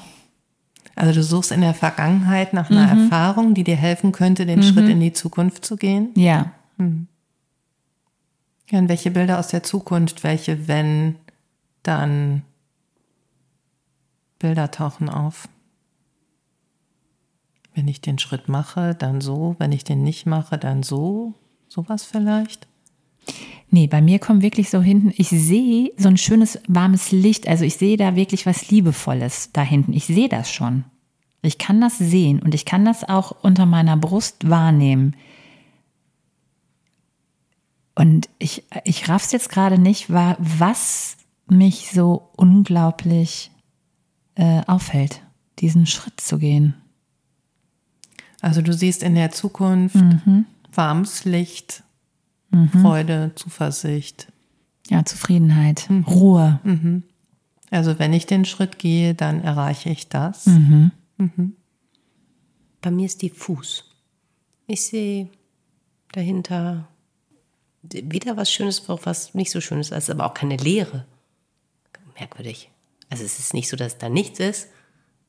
Also du suchst in der Vergangenheit nach einer mhm. Erfahrung, die dir helfen könnte, den mhm. Schritt in die Zukunft zu gehen. Ja. Hm. Ja, und welche Bilder aus der Zukunft, welche wenn, dann Bilder tauchen auf. Wenn ich den Schritt mache, dann so. Wenn ich den nicht mache, dann so. Sowas vielleicht. Nee, bei mir kommt wirklich so hinten, ich sehe so ein schönes warmes Licht, also ich sehe da wirklich was Liebevolles da hinten. Ich sehe das schon. Ich kann das sehen und ich kann das auch unter meiner Brust wahrnehmen. Und ich, ich raff's jetzt gerade nicht, was mich so unglaublich äh, auffällt, diesen Schritt zu gehen. Also du siehst in der Zukunft mhm. warmes Licht, Mhm. Freude, Zuversicht. Ja, Zufriedenheit, mhm. Ruhe. Mhm. Also wenn ich den Schritt gehe, dann erreiche ich das. Mhm. Mhm. Bei mir ist diffus. Ich sehe dahinter wieder was Schönes, auch was nicht so Schönes ist, aber auch keine Leere. Merkwürdig. Also es ist nicht so, dass da nichts ist.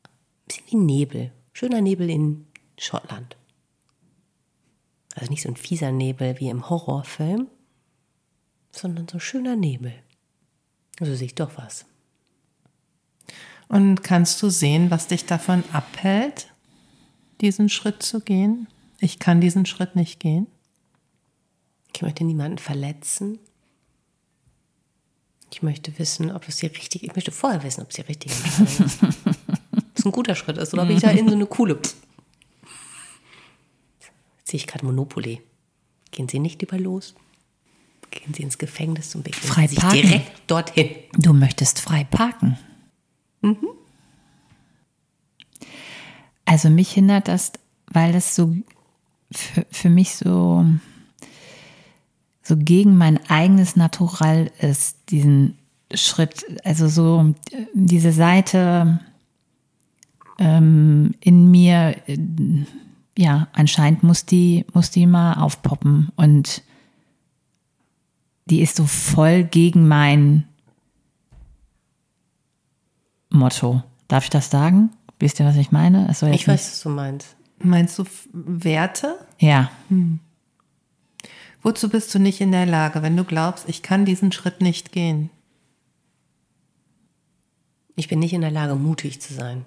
Ein bisschen wie Nebel. Schöner Nebel in Schottland. Also nicht so ein fieser Nebel wie im Horrorfilm, sondern so ein schöner Nebel. Also sehe ich doch was. Und kannst du sehen, was dich davon abhält, diesen Schritt zu gehen? Ich kann diesen Schritt nicht gehen. Ich möchte niemanden verletzen. Ich möchte wissen, ob es hier richtig, ich möchte vorher wissen, ob es hier richtig ist. Ob es ein guter Schritt ist oder ob ich da in so eine coole sehe ich gerade Monopoly. Gehen Sie nicht lieber los? Gehen Sie ins Gefängnis zum Weg. Frei Sie parken. direkt dorthin. Du möchtest frei parken. Mhm. Also mich hindert das, weil das so für, für mich so, so gegen mein eigenes Natural ist, diesen Schritt, also so diese Seite ähm, in mir, ja, anscheinend muss die, muss die mal aufpoppen und die ist so voll gegen mein Motto. Darf ich das sagen? Wisst ihr, was ich meine? ich weiß, was du meinst. Meinst du Werte? Ja. Hm. Wozu bist du nicht in der Lage, wenn du glaubst, ich kann diesen Schritt nicht gehen? Ich bin nicht in der Lage, mutig zu sein.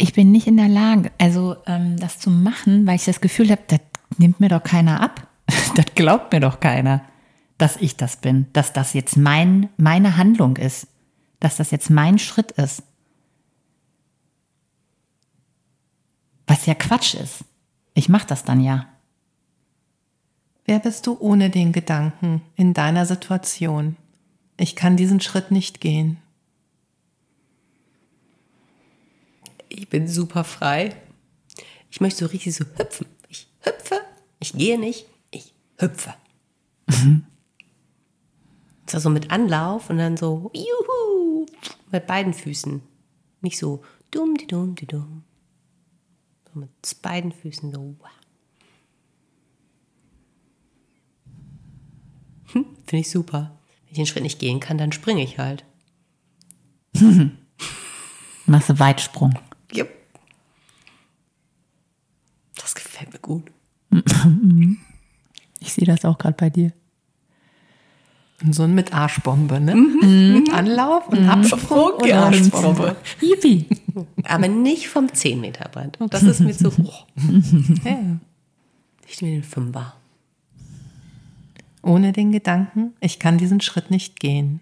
ich bin nicht in der Lage, also ähm, das zu machen, weil ich das Gefühl habe, das nimmt mir doch keiner ab. das glaubt mir doch keiner, dass ich das bin, dass das jetzt mein, meine Handlung ist, dass das jetzt mein Schritt ist. Was ja Quatsch ist. Ich mache das dann ja. Wer bist du ohne den Gedanken in deiner Situation? Ich kann diesen Schritt nicht gehen. ich bin super frei. Ich möchte so richtig so hüpfen. Ich hüpfe, ich gehe nicht, ich hüpfe. Mhm. So mit Anlauf und dann so, juhu, mit beiden Füßen. Nicht so dumm, die dumm, die dumm. So mit beiden Füßen so. Hm, Finde ich super. Wenn ich den Schritt nicht gehen kann, dann springe ich halt. Machst du Weitsprung. Yep. Das gefällt mir gut. Ich sehe das auch gerade bei dir. So ein mit Arschbombe, ne? Mhm. Mit Anlauf und mhm. Absprung und Arschbombe. Yippie. Aber nicht vom 10 Meter Brand. Das ist mir zu hoch. ja. Ich nehme den Fünfer. Ohne den Gedanken, ich kann diesen Schritt nicht gehen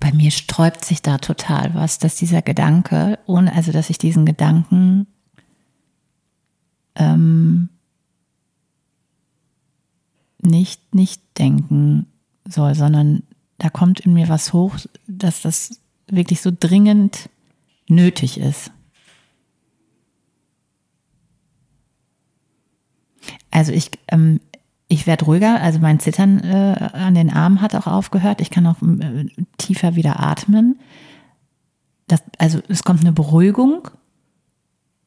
bei mir sträubt sich da total was, dass dieser Gedanke, ohne, also dass ich diesen Gedanken ähm, nicht nicht denken soll, sondern da kommt in mir was hoch, dass das wirklich so dringend nötig ist. Also ich, ähm, ich werde ruhiger, also mein Zittern äh, an den Armen hat auch aufgehört. Ich kann auch äh, tiefer wieder atmen. Das, also es kommt eine Beruhigung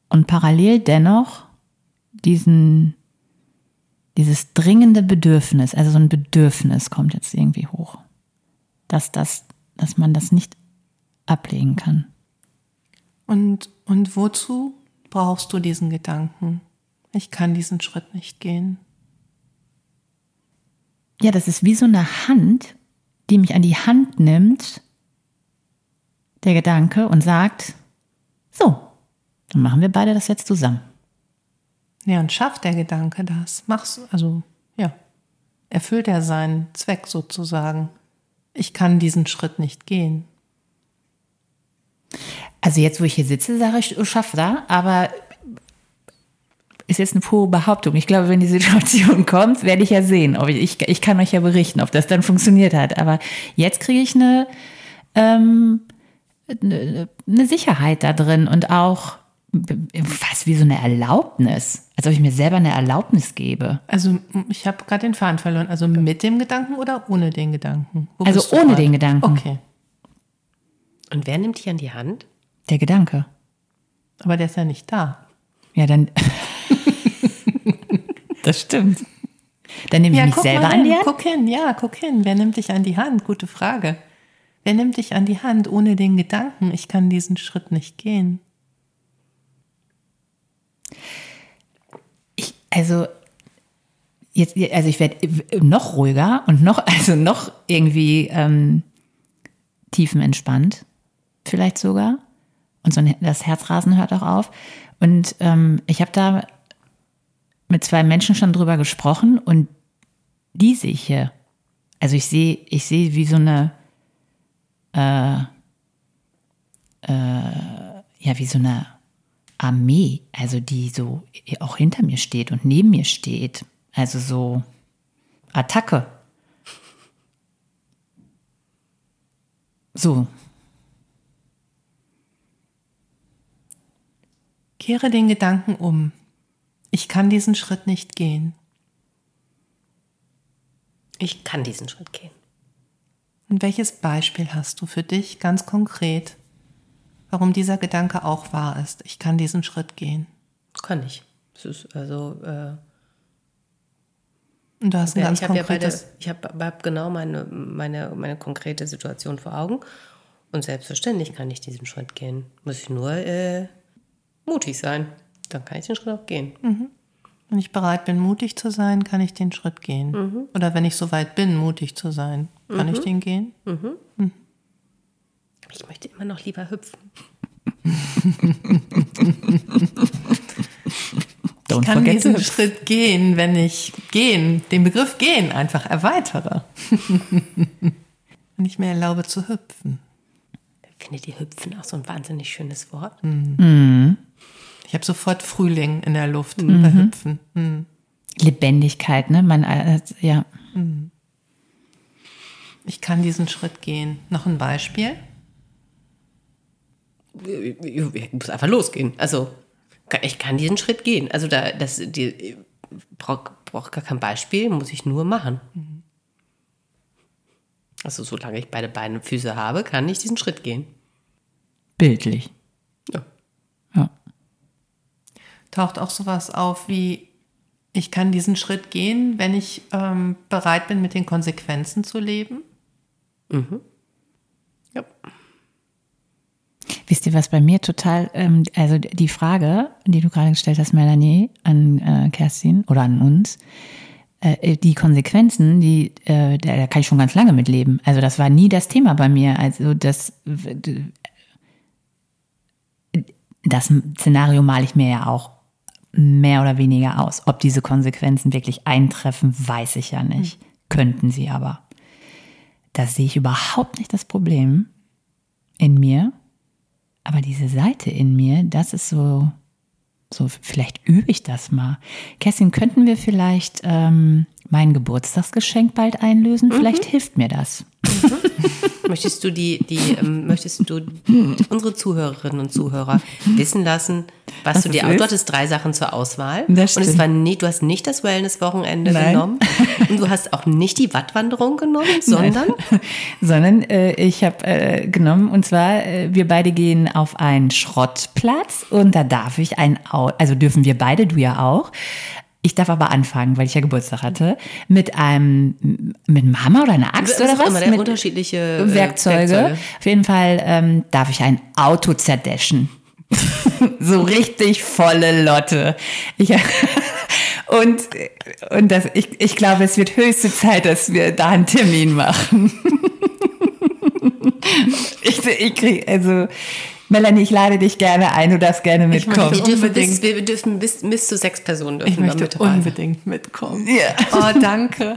und parallel dennoch diesen, dieses dringende Bedürfnis, also so ein Bedürfnis kommt jetzt irgendwie hoch, dass, das, dass man das nicht ablegen kann. Und, und wozu brauchst du diesen Gedanken? Ich kann diesen Schritt nicht gehen. Ja, das ist wie so eine Hand, die mich an die Hand nimmt, der Gedanke, und sagt, so, dann machen wir beide das jetzt zusammen. Ja, und schafft der Gedanke das? Mach's, also, ja, erfüllt er seinen Zweck sozusagen. Ich kann diesen Schritt nicht gehen. Also jetzt, wo ich hier sitze, sage ich, oh, schaff da, aber ist jetzt eine pure Behauptung. Ich glaube, wenn die Situation kommt, werde ich ja sehen. Ob ich, ich, ich kann euch ja berichten, ob das dann funktioniert hat. Aber jetzt kriege ich eine, ähm, eine, eine Sicherheit da drin und auch fast wie so eine Erlaubnis, als ob ich mir selber eine Erlaubnis gebe. Also ich habe gerade den Faden verloren. Also mit dem Gedanken oder ohne den Gedanken? Wo also ohne grad? den Gedanken. Okay. Und wer nimmt dich an die Hand? Der Gedanke. Aber der ist ja nicht da. Ja, dann. das stimmt. Dann nehme ich ja, mich selber an die Hand. Guck hin, ja, guck hin. Wer nimmt dich an die Hand? Gute Frage. Wer nimmt dich an die Hand ohne den Gedanken, ich kann diesen Schritt nicht gehen? Ich, also, jetzt, also ich werde noch ruhiger und noch, also noch irgendwie ähm, tiefenentspannt, vielleicht sogar. Und so das Herzrasen hört auch auf. Und ähm, ich habe da mit zwei Menschen schon drüber gesprochen und die sehe ich hier. Also ich sehe, ich sehe wie so eine, äh, äh, ja, wie so eine Armee, also die so auch hinter mir steht und neben mir steht. Also so Attacke. So. Kehre den Gedanken um. Ich kann diesen Schritt nicht gehen. Ich kann diesen Schritt gehen. Und welches Beispiel hast du für dich ganz konkret, warum dieser Gedanke auch wahr ist. Ich kann diesen Schritt gehen. Kann ich. Es ist also. Äh, und du hast ein ganz ich konkretes. Ja beide, ich habe hab genau meine, meine, meine konkrete Situation vor Augen. Und selbstverständlich kann ich diesen Schritt gehen. Muss ich nur äh, mutig sein. Dann kann ich den Schritt auch gehen. Mhm. Wenn ich bereit bin, mutig zu sein, kann ich den Schritt gehen. Mhm. Oder wenn ich soweit bin, mutig zu sein, kann mhm. ich den gehen? Mhm. Mhm. Ich möchte immer noch lieber hüpfen. ich kann diesen Schritt gehen, wenn ich gehen, den Begriff gehen einfach erweitere. wenn ich mir erlaube zu hüpfen. Findet ihr Hüpfen auch so ein wahnsinnig schönes Wort? Mhm. Ich habe sofort Frühling in der Luft mhm. bei Hüpfen. Mhm. Lebendigkeit, ne? Man, äh, ja. Mhm. Ich kann diesen Schritt gehen. Noch ein Beispiel? Ich muss einfach losgehen. Also ich kann diesen Schritt gehen. Also da, das, die braucht brauch gar kein Beispiel, muss ich nur machen. Mhm. Also solange ich beide Beine und Füße habe, kann ich diesen Schritt gehen. Bildlich. Ja. ja. Taucht auch sowas auf wie, ich kann diesen Schritt gehen, wenn ich ähm, bereit bin, mit den Konsequenzen zu leben? Mhm. Ja. Wisst ihr, was bei mir total, ähm, also die Frage, die du gerade gestellt hast, Melanie, an äh, Kerstin oder an uns, äh, die Konsequenzen, die, äh, da, da kann ich schon ganz lange mitleben. Also das war nie das Thema bei mir. Also das, das Szenario male ich mir ja auch mehr oder weniger aus. Ob diese Konsequenzen wirklich eintreffen, weiß ich ja nicht. Mhm. Könnten sie aber. Da sehe ich überhaupt nicht das Problem in mir. Aber diese Seite in mir, das ist so, So, vielleicht übe ich das mal. Kerstin, könnten wir vielleicht ähm, mein Geburtstagsgeschenk bald einlösen? Mhm. Vielleicht hilft mir das. Möchtest du die, die, ähm, möchtest du unsere Zuhörerinnen und Zuhörer wissen lassen, was, Was du dir? Du hattest drei Sachen zur Auswahl. Und es war nie, du hast nicht das Wellness-Wochenende Nein. genommen. Und du hast auch nicht die Wattwanderung genommen, sondern Sondern äh, ich habe äh, genommen, und zwar, äh, wir beide gehen auf einen Schrottplatz und da darf ich ein also dürfen wir beide, du ja auch. Ich darf aber anfangen, weil ich ja Geburtstag hatte, mit einem, mit einem Hammer oder einer Axt oder was? immer, mit unterschiedliche, äh, Werkzeuge. Werkzeuge. Auf jeden Fall ähm, darf ich ein Auto zerdeschen. so richtig volle Lotte. Ich, und und das, ich, ich glaube, es wird höchste Zeit, dass wir da einen Termin machen. ich, ich krieg, also, Melanie, ich lade dich gerne ein, du darfst gerne mitkommen. möchte wir dürfen, Unbedingt. bis, wir dürfen bis, bis zu sechs Personen dürfen Ich möchte mitreisen. unbedingt mitkommen. Ja. Oh, danke.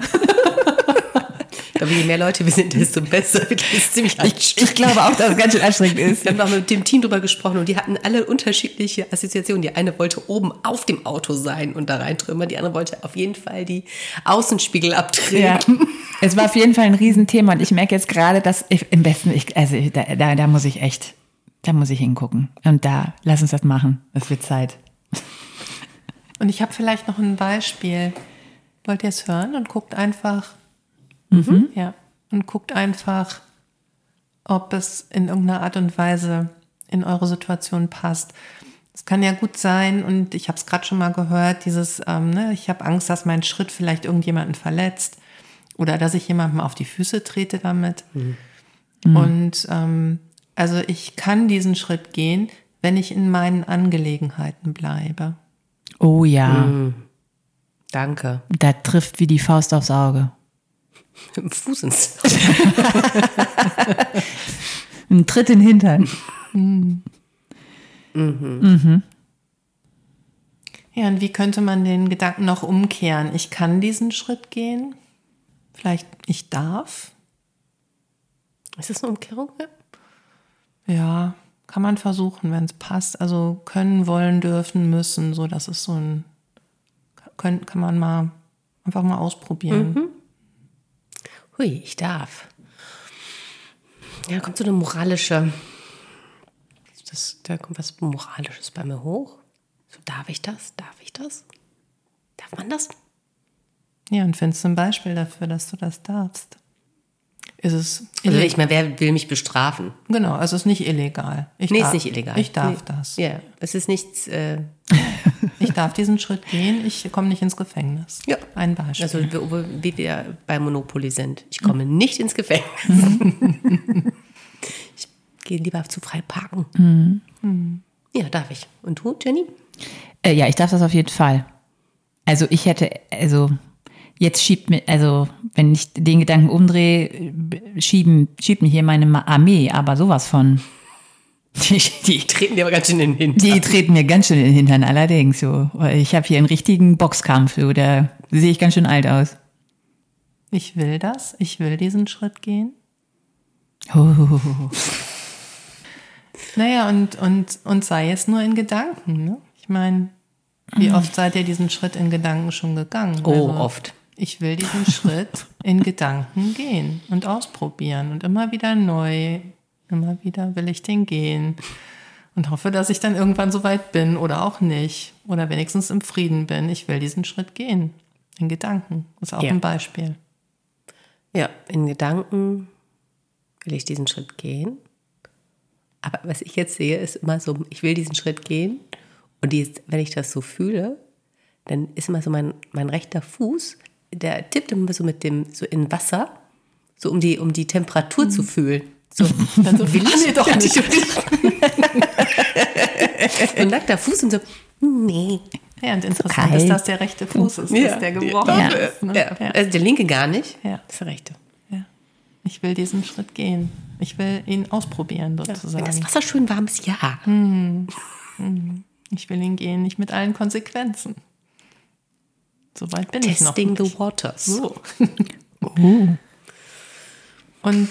Ich glaube, je mehr Leute wir sind, desto besser. Das ist ziemlich Ich, ich glaube auch, dass es ganz schön anstrengend ist. Wir haben auch mit dem Team drüber gesprochen und die hatten alle unterschiedliche Assoziationen. Die eine wollte oben auf dem Auto sein und da reintrümmern, die andere wollte auf jeden Fall die Außenspiegel Ja, abtreten. es war auf jeden Fall ein Riesenthema und ich merke jetzt gerade, dass ich im besten, ich, also da, da, da muss ich echt, da muss ich hingucken. Und da, lass uns das machen. Es wird Zeit. Und ich habe vielleicht noch ein Beispiel. Wollt ihr es hören und guckt einfach, ja, und guckt einfach, ob es in irgendeiner Art und Weise in eure Situation passt. Es kann ja gut sein, und ich habe es gerade schon mal gehört, dieses, ähm, ne, ich habe Angst, dass mein Schritt vielleicht irgendjemanden verletzt oder dass ich jemandem auf die Füße trete damit. Und ähm, also ich kann diesen Schritt gehen, wenn ich in meinen Angelegenheiten bleibe. Oh ja, Danke. da trifft wie die Faust aufs Auge. Mit dem Fuß ins Ein Tritt in den Hintern. Ja, und wie könnte man den Gedanken noch umkehren? Ich kann diesen Schritt gehen. Vielleicht ich darf. Ist das eine Umkehrung? Ja. Ja, kann man versuchen, wenn es passt. Also können, wollen, dürfen, müssen, so dass es so ein können, kann man mal einfach mal ausprobieren. Hui, ich darf. Ja, da kommt so eine moralische. Das, da kommt was Moralisches bei mir hoch. So, darf ich das? Darf ich das? Darf man das? Ja, und findest du ein Beispiel dafür, dass du das darfst? Ist es Also ich meine, wer will mich bestrafen? genau, also es ist nicht illegal. Ich Nee, darf, ist nicht illegal. Ich darf nee. das. Ja, es ist nichts. Äh, Ich darf diesen Schritt gehen. Ich komme nicht ins Gefängnis. Ja. Ein Beispiel. also wie, wie wir bei Monopoly sind. Ich komme nicht ins Gefängnis. ich gehe lieber zu frei parken. Ja, darf ich. Und du, Jenny? Äh, ja, ich darf das auf jeden Fall. Also ich hätte, also jetzt schiebt mir, also wenn ich den Gedanken umdrehe, schieben, schiebt mir hier meine Armee, aber sowas von. Die, die, Treten dir aber ganz schön in den Hintern. die treten mir ganz schön in den Hintern, allerdings. So. Ich habe hier einen richtigen Boxkampf, so, da sehe ich ganz schön alt aus. ich will das. Ich will diesen Schritt gehen. Oh. Naja, und, und, und sei es nur in Gedanken. Ne? Ich meine, wie oft seid ihr diesen Schritt in Gedanken schon gegangen? Oh, Also, oft. Ich will diesen Schritt in Gedanken gehen und ausprobieren und immer wieder neu, immer wieder will ich den gehen und hoffe, dass ich dann irgendwann so weit bin oder auch nicht oder wenigstens im Frieden bin. Ich will diesen Schritt gehen in Gedanken. Ist auch Ja. ein Beispiel. Ja, in Gedanken will ich diesen Schritt gehen. Aber was ich jetzt sehe, ist immer so, ich will diesen Schritt gehen. Und die, wenn ich das so fühle, dann ist immer so mein, mein rechter Fuß, der tippt immer so mit dem, so in Wasser, so um die, um die Temperatur zu fühlen. So, dann so ich doch nicht. und lag der Fuß und so, nee. Ja, und interessant kalt. ist, dass der rechte Fuß ist, dass der gebrochen Ja. ist. Ne? Ja. Also der linke gar nicht, Ja. das ist der rechte. Ja. Ich will diesen Schritt gehen. Ich will ihn ausprobieren, Wenn sozusagen. das Wasser schön warm ist, ja. Ich will ihn gehen, nicht mit allen Konsequenzen. So weit bin ich noch. Testing the waters. So. Und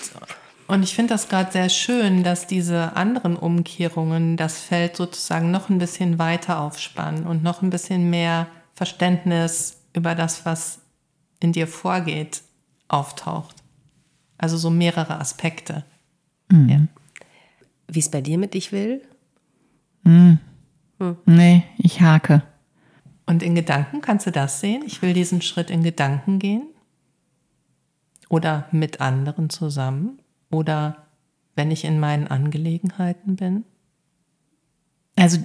Und ich finde das gerade sehr schön, dass diese anderen Umkehrungen das Feld sozusagen noch ein bisschen weiter aufspannen und noch ein bisschen mehr Verständnis über das, was in dir vorgeht, auftaucht. Also so mehrere Aspekte. Ja. Wie es bei dir mit ich will? Nee, ich hake. Und in Gedanken kannst du das sehen? Ich will diesen Schritt in Gedanken gehen. Oder mit anderen zusammen. Oder wenn ich in meinen Angelegenheiten bin. Also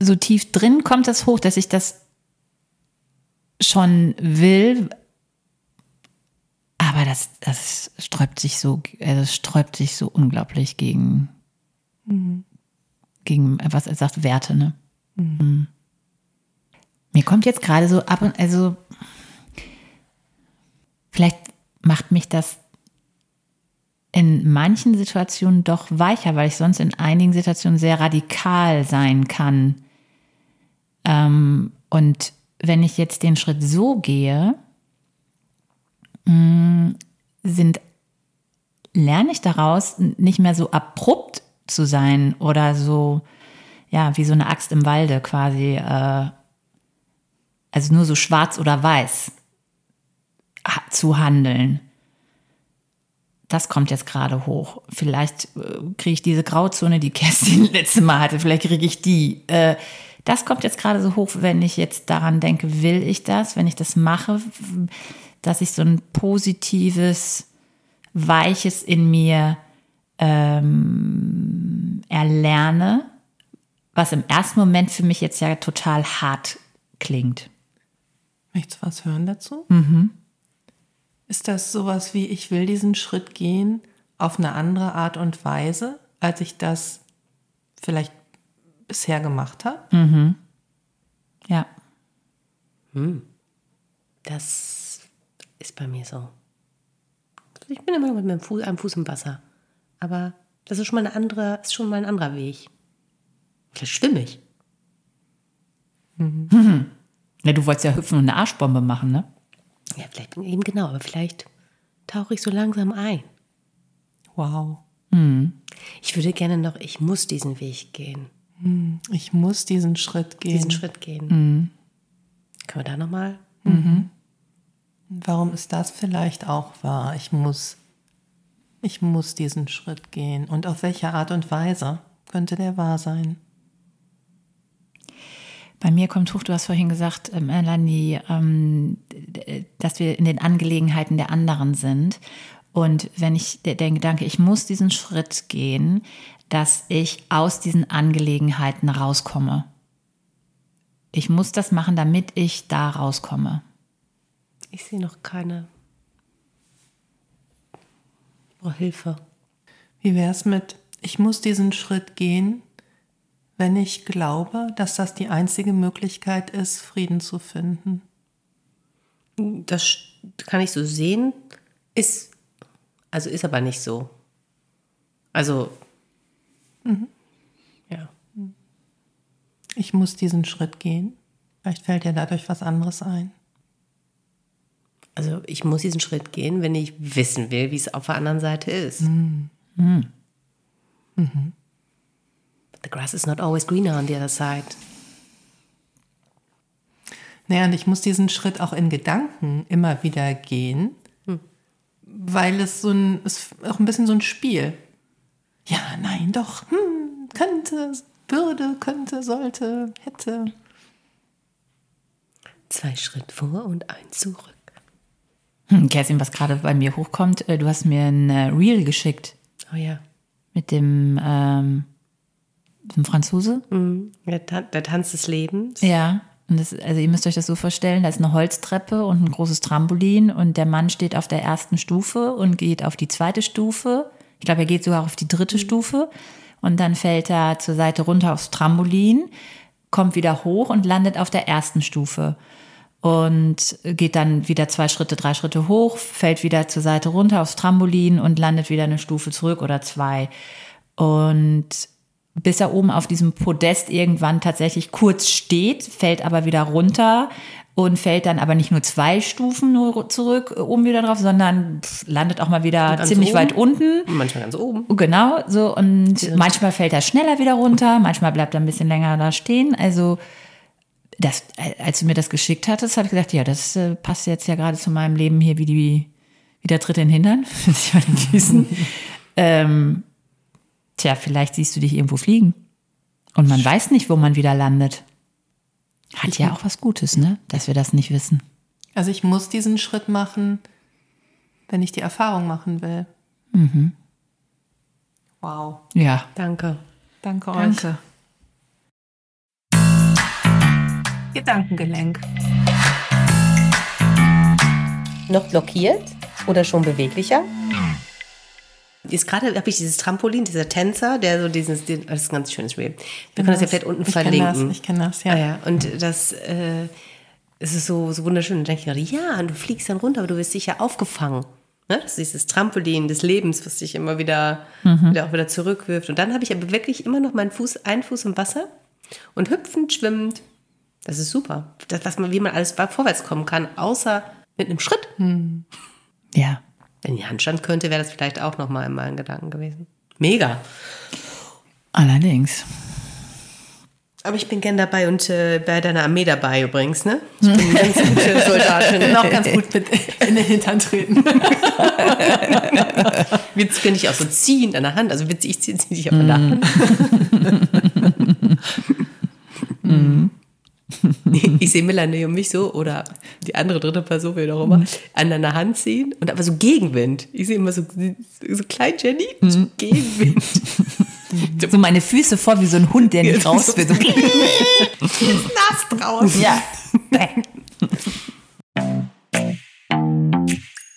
so tief drin kommt das hoch, dass ich das schon will, aber das, das sträubt sich so, also es sträubt sich so unglaublich gegen, gegen, was er sagt, Werte, ne? Mhm. Mir kommt jetzt gerade so ab und, also, vielleicht macht mich das in manchen Situationen doch weicher, weil ich sonst in einigen Situationen sehr radikal sein kann. Ähm, und wenn ich jetzt den Schritt so gehe, mh, sind, lerne ich daraus, nicht mehr so abrupt zu sein oder so, ja, wie so eine Axt im Walde quasi, äh, also nur so schwarz oder weiß zu handeln. Das kommt jetzt gerade hoch. Vielleicht äh, kriege ich diese Grauzone, die Kerstin letzte Mal hatte, vielleicht kriege ich die. Äh, das kommt jetzt gerade so hoch, wenn ich jetzt daran denke, will ich das, wenn ich das mache, dass ich so ein positives, weiches in mir ähm, erlerne, was im ersten Moment für mich jetzt ja total hart klingt. Möchtest du was hören dazu? Ist das sowas wie, ich will diesen Schritt gehen auf eine andere Art und Weise, als ich das vielleicht bisher gemacht habe? Ja. Das ist bei mir so. Ich bin immer noch mit meinem Fuß, einem Fuß im Wasser. Aber das ist schon mal eine andere, ist schon mal ein anderer Weg. Vielleicht schwimme ich. Ja, du wolltest ja hüpfen und eine Arschbombe machen, ne? Ja, vielleicht eben genau, aber vielleicht tauche ich so langsam ein. Wow. Ich würde gerne noch, ich muss diesen Weg gehen, Ich muss diesen Schritt gehen. diesen Schritt gehen. Können wir da nochmal? Warum ist das vielleicht auch wahr? Ich muss, ich muss diesen Schritt gehen. Und auf welche Art und Weise könnte der wahr sein? Bei mir kommt hoch, du hast vorhin gesagt, äh, Melanie, ähm, dass wir in den Angelegenheiten der anderen sind. Und wenn ich der, der Gedanke, ich muss diesen Schritt gehen, dass ich aus diesen Angelegenheiten rauskomme. Ich muss das machen, damit ich da rauskomme. Ich sehe noch keine. Ich brauche Hilfe. Wie wäre es mit, ich muss diesen Schritt gehen, wenn ich glaube, dass das die einzige Möglichkeit ist, Frieden zu finden? Das kann ich so sehen. Ist, also ist aber nicht so. Also, ja. Ich muss diesen Schritt gehen. Vielleicht fällt dir dadurch was anderes ein. Also ich muss diesen Schritt gehen, wenn ich wissen will, wie es auf der anderen Seite ist. But the grass is not always greener on the other side. Naja, und ich muss diesen Schritt auch in Gedanken immer wieder gehen, weil es so ein, ist auch ein bisschen so ein Spiel. Ja, nein, doch, hm, könnte, würde, könnte, sollte, hätte. Zwei Schritt vor und ein zurück. Hm, Kerstin, was gerade bei mir hochkommt, äh, du hast mir ein äh, Reel geschickt Oh ja. mit dem, ähm, dem Franzose. Der, Tan der Tanz des Lebens. Ja. Und das, also ihr müsst euch das so vorstellen, da ist eine Holztreppe und ein großes Trampolin und der Mann steht auf der ersten Stufe und geht auf die zweite Stufe. Ich glaube, er geht sogar auf die dritte Stufe und dann fällt er zur Seite runter aufs Trampolin, kommt wieder hoch und landet auf der ersten Stufe und geht dann wieder zwei Schritte, drei Schritte hoch, fällt wieder zur Seite runter aufs Trampolin und landet wieder eine Stufe zurück oder zwei. Und bis er oben auf diesem Podest irgendwann tatsächlich kurz steht, fällt aber wieder runter und fällt dann aber nicht nur zwei Stufen nur zurück, äh, oben wieder drauf, sondern landet auch mal wieder ziemlich oben. weit unten. Manchmal ganz oben. Genau, so und manchmal fällt er schneller wieder runter, manchmal bleibt er ein bisschen länger da stehen. Also das, als du mir das geschickt hattest, habe ich gedacht, ja, das äh, passt jetzt ja gerade zu meinem Leben hier wie die wie der Tritt in den Hintern, sich bei den Füßen. ähm, tja, vielleicht siehst du dich irgendwo fliegen und man weiß nicht, wo man wieder landet. Hat ja auch was Gutes, ne, dass wir das nicht wissen. Also ich muss diesen Schritt machen, wenn ich die Erfahrung machen will. Wow. Ja, Danke. Danke euch. danke. Gedankengelenk. Noch blockiert oder schon beweglicher? Jetzt gerade habe ich dieses Trampolin, dieser Tänzer, der so dieses, das ist ein ganz schönes Spiel. Wir können das ja vielleicht unten ich verlinken. Das, ich kenne das, ja. Ah ja, und das äh, es ist so, so wunderschön. Und dann denke ich gerade, ja, und du fliegst dann runter, aber du wirst sicher aufgefangen. Ne? Das ist dieses Trampolin des Lebens, was dich immer wieder, wieder auch wieder zurückwirft. Und dann habe ich aber wirklich immer noch meinen Fuß, einen Fuß im Wasser und hüpfend, schwimmend. Das ist super. Das, was man, wie man alles vorwärts kommen kann, außer mit einem Schritt. Ja. Wenn die Handstand könnte, wäre das vielleicht auch noch mal in meinen Gedanken gewesen. Mega. Allerdings. Aber ich bin gern dabei und äh, bei deiner Armee dabei übrigens, ne? Ich bin ganz gute Soldatin. Noch ganz gut mit in den Hintern treten. Witz könnte ich auch so ziehen an der Hand. Also witzig, ich ziehe zieh dich auch an der Hand. Ich sehe Melanie und mich so oder die andere dritte Person, wer auch immer, an deiner Hand ziehen und aber so Gegenwind. Ich sehe immer so, so klein Jenny, so Gegenwind. So meine Füße vor wie so ein Hund, der nicht raus will. So. Nass draußen. ja.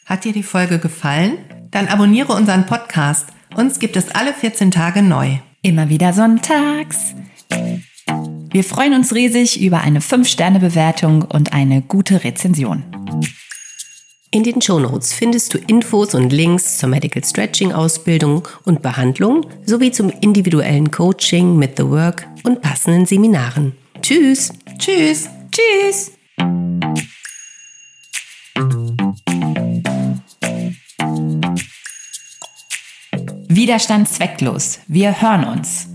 Hat dir die Folge gefallen? Dann abonniere unseren Podcast. Uns gibt es alle 14 Tage neu. Immer wieder sonntags. Wir freuen uns riesig über eine 5-Sterne-Bewertung und eine gute Rezension. In den Shownotes findest du Infos und Links zur Medical Stretching Ausbildung und Behandlung sowie zum individuellen Coaching mit The Work und passenden Seminaren. Tschüss! Tschüss. Tschüss! Widerstand zwecklos. Wir hören uns.